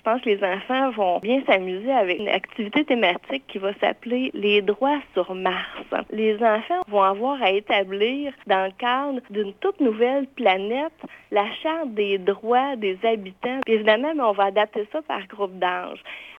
je pense que les enfants vont bien s'amuser avec une activité thématique qui va s'appeler les droits sur Mars. Les enfants vont avoir à établir dans le cadre d'une toute nouvelle planète la charte des droits des habitants. évidemment, on va adapter ça par groupe d'âge.